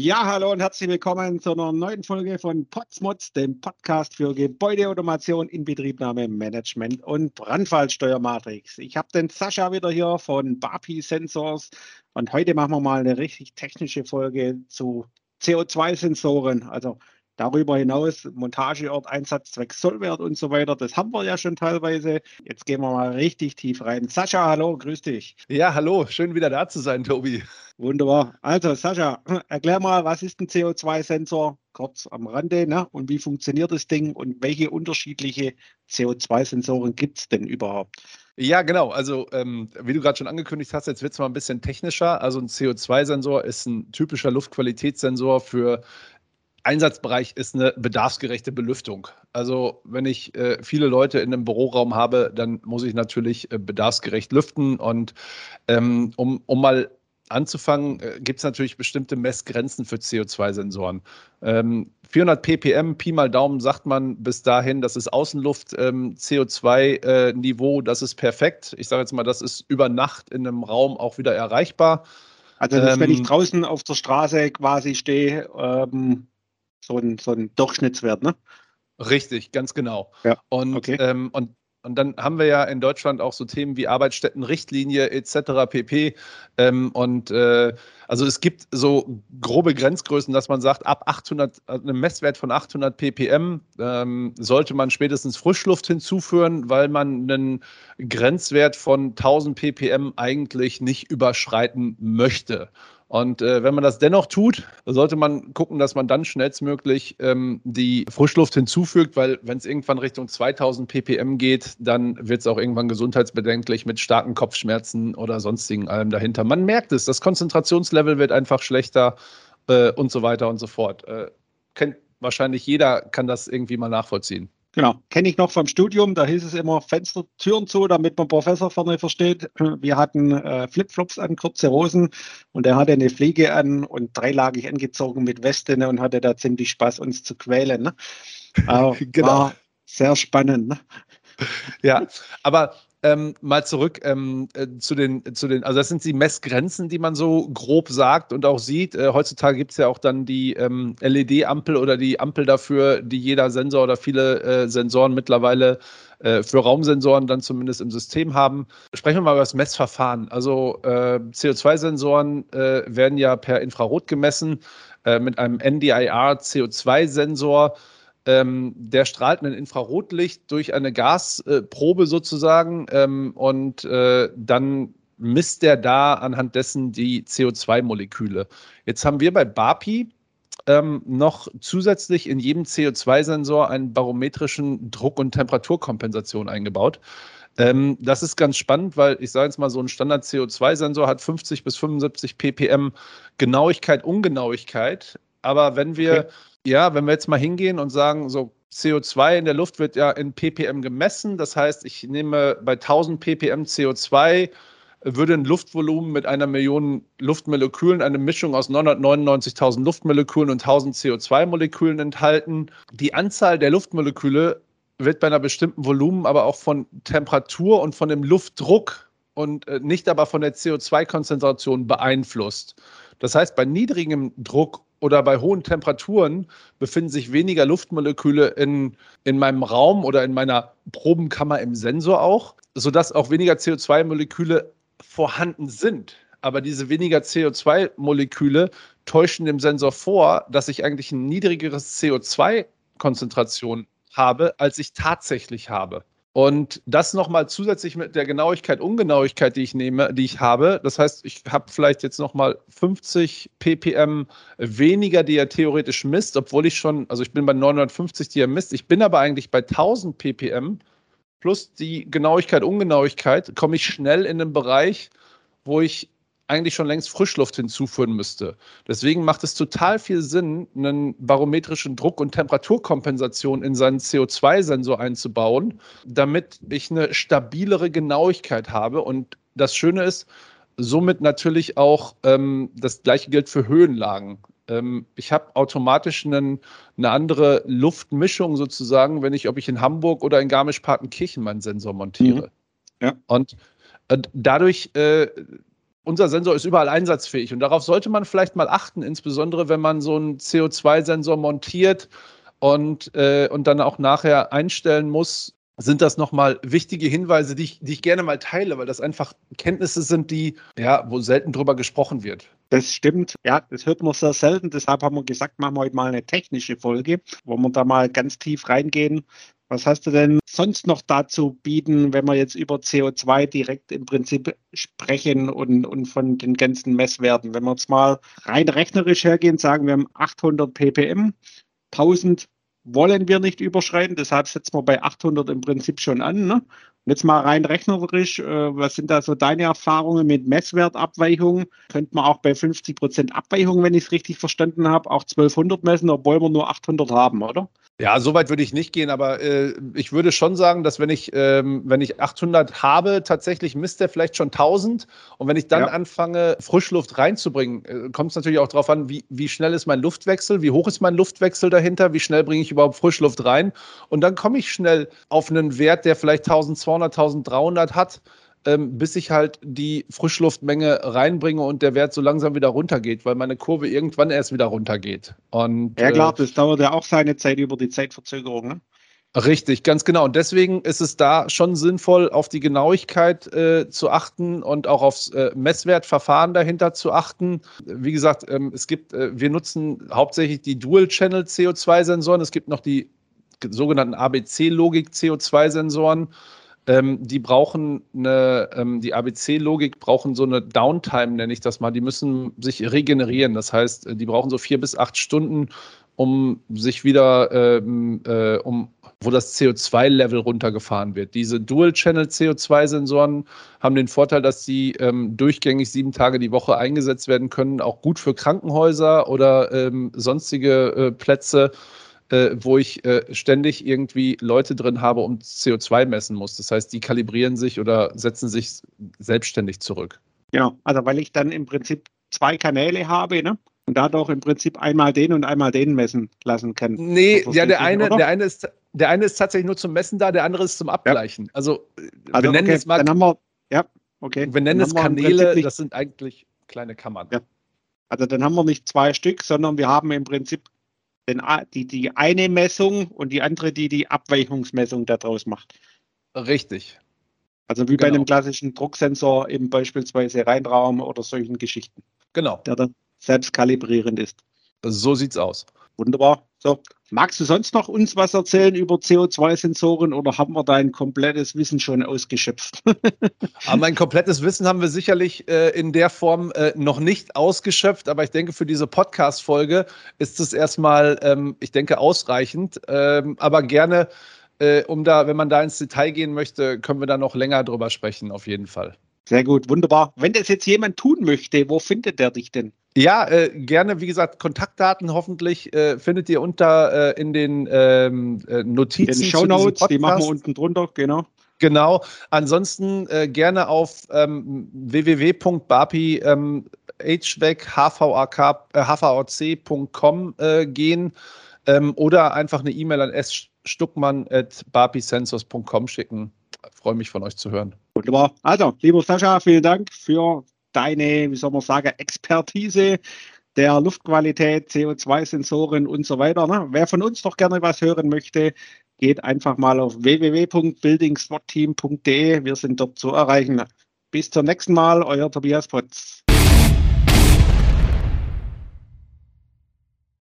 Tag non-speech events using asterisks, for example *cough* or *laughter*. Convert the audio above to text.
Ja, hallo und herzlich willkommen zu einer neuen Folge von Potsmods, dem Podcast für Gebäudeautomation, Inbetriebnahme, Management und Brandfallsteuermatrix. Ich habe den Sascha wieder hier von BAPI Sensors und heute machen wir mal eine richtig technische Folge zu CO2-Sensoren. Also Darüber hinaus Montageort, Einsatzzweck, Sollwert und so weiter. Das haben wir ja schon teilweise. Jetzt gehen wir mal richtig tief rein. Sascha, hallo, grüß dich. Ja, hallo, schön wieder da zu sein, Tobi. Wunderbar. Also, Sascha, *clears throat* erklär mal, was ist ein CO2-Sensor? Kurz am Rande, ne? Und wie funktioniert das Ding und welche unterschiedliche CO2-Sensoren gibt es denn überhaupt? Ja, genau. Also, ähm, wie du gerade schon angekündigt hast, jetzt wird es mal ein bisschen technischer. Also, ein CO2-Sensor ist ein typischer Luftqualitätssensor für Einsatzbereich ist eine bedarfsgerechte Belüftung. Also wenn ich äh, viele Leute in einem Büroraum habe, dann muss ich natürlich äh, bedarfsgerecht lüften. Und ähm, um, um mal anzufangen, äh, gibt es natürlich bestimmte Messgrenzen für CO2-Sensoren. Ähm, 400 ppm, Pi mal Daumen, sagt man bis dahin, das ist Außenluft, ähm, CO2-Niveau, äh, das ist perfekt. Ich sage jetzt mal, das ist über Nacht in einem Raum auch wieder erreichbar. Also das, wenn ich ähm, draußen auf der Straße quasi stehe, ähm, so ein, so ein Durchschnittswert, ne? Richtig, ganz genau. Ja, und, okay. ähm, und, und dann haben wir ja in Deutschland auch so Themen wie Arbeitsstättenrichtlinie etc. pp. Ähm, und äh, also es gibt so grobe Grenzgrößen, dass man sagt, ab 800, also einem Messwert von 800 ppm ähm, sollte man spätestens Frischluft hinzuführen, weil man einen Grenzwert von 1000 ppm eigentlich nicht überschreiten möchte. Und äh, wenn man das dennoch tut, sollte man gucken, dass man dann schnellstmöglich ähm, die Frischluft hinzufügt, weil wenn es irgendwann Richtung 2000 ppm geht, dann wird es auch irgendwann gesundheitsbedenklich mit starken Kopfschmerzen oder sonstigen allem dahinter. Man merkt es, das Konzentrationslevel wird einfach schlechter äh, und so weiter und so fort. Äh, kennt wahrscheinlich jeder, kann das irgendwie mal nachvollziehen. Genau, kenne ich noch vom Studium, da hieß es immer Fenster, Türen zu, damit man Professor vorne versteht. Wir hatten äh, Flipflops an, kurze Hosen und er hatte eine Fliege an und dreilagig angezogen mit Weste ne, und hatte da ziemlich Spaß, uns zu quälen. Ne? *laughs* genau. War sehr spannend. Ne? Ja, aber ähm, mal zurück ähm, äh, zu, den, zu den, also das sind die Messgrenzen, die man so grob sagt und auch sieht. Äh, heutzutage gibt es ja auch dann die ähm, LED-Ampel oder die Ampel dafür, die jeder Sensor oder viele äh, Sensoren mittlerweile äh, für Raumsensoren dann zumindest im System haben. Sprechen wir mal über das Messverfahren. Also äh, CO2-Sensoren äh, werden ja per Infrarot gemessen mit einem NDIR CO2-Sensor ähm, der strahlt ein Infrarotlicht durch eine Gasprobe sozusagen ähm, und äh, dann misst der da anhand dessen die CO2-Moleküle. Jetzt haben wir bei BAPI ähm, noch zusätzlich in jedem CO2-Sensor einen barometrischen Druck- und Temperaturkompensation eingebaut. Ähm, das ist ganz spannend, weil ich sage jetzt mal, so ein Standard-CO2-Sensor hat 50 bis 75 ppm Genauigkeit, Ungenauigkeit. Aber wenn wir okay. Ja, wenn wir jetzt mal hingehen und sagen, so CO2 in der Luft wird ja in ppm gemessen. Das heißt, ich nehme bei 1000 ppm CO2 würde ein Luftvolumen mit einer Million Luftmolekülen eine Mischung aus 999.000 Luftmolekülen und 1000 CO2-Molekülen enthalten. Die Anzahl der Luftmoleküle wird bei einer bestimmten Volumen aber auch von Temperatur und von dem Luftdruck und äh, nicht aber von der CO2-Konzentration beeinflusst. Das heißt, bei niedrigem Druck oder bei hohen Temperaturen befinden sich weniger Luftmoleküle in, in meinem Raum oder in meiner Probenkammer im Sensor auch, sodass auch weniger CO2-Moleküle vorhanden sind. Aber diese weniger CO2-Moleküle täuschen dem Sensor vor, dass ich eigentlich ein niedrigeres CO2-Konzentration habe, als ich tatsächlich habe. Und das nochmal zusätzlich mit der Genauigkeit, Ungenauigkeit, die ich nehme, die ich habe. Das heißt, ich habe vielleicht jetzt nochmal 50 ppm weniger, die er theoretisch misst, obwohl ich schon, also ich bin bei 950, die er misst. Ich bin aber eigentlich bei 1000 ppm plus die Genauigkeit, Ungenauigkeit, komme ich schnell in den Bereich, wo ich eigentlich schon längst Frischluft hinzuführen müsste. Deswegen macht es total viel Sinn, einen barometrischen Druck- und Temperaturkompensation in seinen CO2-Sensor einzubauen, damit ich eine stabilere Genauigkeit habe. Und das Schöne ist, somit natürlich auch ähm, das gleiche gilt für Höhenlagen. Ähm, ich habe automatisch einen, eine andere Luftmischung sozusagen, wenn ich, ob ich in Hamburg oder in Garmisch-Partenkirchen meinen Sensor montiere. Mhm. Ja. Und, dadurch äh, unser Sensor ist überall einsatzfähig und darauf sollte man vielleicht mal achten, insbesondere wenn man so einen CO2-Sensor montiert und, äh, und dann auch nachher einstellen muss, sind das nochmal wichtige Hinweise, die ich, die ich gerne mal teile, weil das einfach Kenntnisse sind, die, ja, wo selten drüber gesprochen wird. Das stimmt. Ja, das hört man sehr selten. Deshalb haben wir gesagt, machen wir heute mal eine technische Folge, wo wir da mal ganz tief reingehen. Was hast du denn sonst noch dazu bieten, wenn wir jetzt über CO2 direkt im Prinzip sprechen und, und von den ganzen Messwerten? Wenn wir jetzt mal rein rechnerisch hergehen, sagen wir haben 800 ppm, 1000 wollen wir nicht überschreiten, deshalb setzen wir bei 800 im Prinzip schon an. Ne? Und jetzt mal rein rechnerisch, äh, was sind da so deine Erfahrungen mit Messwertabweichungen? Könnte man auch bei 50 Prozent Abweichung, wenn ich es richtig verstanden habe, auch 1200 messen, obwohl wir nur 800 haben, oder? Ja, so weit würde ich nicht gehen, aber äh, ich würde schon sagen, dass wenn ich, ähm, wenn ich 800 habe, tatsächlich misst er vielleicht schon 1000. Und wenn ich dann ja. anfange, Frischluft reinzubringen, äh, kommt es natürlich auch darauf an, wie, wie schnell ist mein Luftwechsel, wie hoch ist mein Luftwechsel dahinter, wie schnell bringe ich überhaupt Frischluft rein. Und dann komme ich schnell auf einen Wert, der vielleicht 1200, 1300 hat ähm, bis ich halt die Frischluftmenge reinbringe und der Wert so langsam wieder runtergeht, weil meine Kurve irgendwann erst wieder runtergeht. Und, ja klar, äh, das dauert ja auch seine Zeit über die Zeitverzögerung. Ne? Richtig, ganz genau. Und deswegen ist es da schon sinnvoll, auf die Genauigkeit äh, zu achten und auch aufs äh, Messwertverfahren dahinter zu achten. Wie gesagt, ähm, es gibt, äh, wir nutzen hauptsächlich die Dual-Channel CO2-Sensoren. Es gibt noch die sogenannten ABC-Logik-CO2-Sensoren. Ähm, die brauchen eine, ähm, die ABC-Logik brauchen so eine Downtime, nenne ich das mal. Die müssen sich regenerieren. Das heißt, äh, die brauchen so vier bis acht Stunden, um sich wieder, ähm, äh, um wo das CO2-Level runtergefahren wird. Diese Dual-Channel-CO2-Sensoren haben den Vorteil, dass sie ähm, durchgängig sieben Tage die Woche eingesetzt werden können, auch gut für Krankenhäuser oder ähm, sonstige äh, Plätze äh, wo ich äh, ständig irgendwie Leute drin habe und CO2 messen muss. Das heißt, die kalibrieren sich oder setzen sich selbstständig zurück. Genau, also weil ich dann im Prinzip zwei Kanäle habe, ne? Und dadurch im Prinzip einmal den und einmal den messen lassen kann. Nee, ja, der eine, der eine ist, der eine ist tatsächlich nur zum Messen da, der andere ist zum Abgleichen. Ja. Also, also, wir nennen okay, es mal, dann haben wir, ja, okay. Wir nennen es Kanäle, das sind eigentlich kleine Kammern. Ja. Also dann haben wir nicht zwei Stück, sondern wir haben im Prinzip den, die, die eine Messung und die andere, die die Abweichungsmessung daraus macht. Richtig. Also wie genau. bei einem klassischen Drucksensor eben beispielsweise Reinraum oder solchen Geschichten. Genau. Der dann selbst kalibrierend ist. So sieht's aus. Wunderbar. So, magst du sonst noch uns was erzählen über CO2-Sensoren oder haben wir dein komplettes Wissen schon ausgeschöpft? aber *laughs* mein komplettes Wissen haben wir sicherlich äh, in der Form äh, noch nicht ausgeschöpft, aber ich denke, für diese Podcast-Folge ist es erstmal, ähm, ich denke, ausreichend. Ähm, aber gerne, äh, um da, wenn man da ins Detail gehen möchte, können wir da noch länger drüber sprechen, auf jeden Fall. Sehr gut, wunderbar. Wenn das jetzt jemand tun möchte, wo findet der dich denn? Ja, äh, gerne, wie gesagt, Kontaktdaten hoffentlich äh, findet ihr unter äh, in den ähm, äh, Notizen. In den Show Notes, die machen wir unten drunter, genau. Genau. Ansonsten äh, gerne auf ähm, www.bapi ähm, hvc.com äh, gehen ähm, oder einfach eine E-Mail an sstuckmann.bapisensors.com schicken. freue mich von euch zu hören. Wunderbar. Also, lieber Sascha, vielen Dank für deine, wie soll man sagen, Expertise der Luftqualität, CO2-Sensoren und so weiter. Ne? Wer von uns noch gerne was hören möchte, geht einfach mal auf www.buildingswatteam.de. Wir sind dort zu erreichen. Bis zum nächsten Mal, euer Tobias Potz.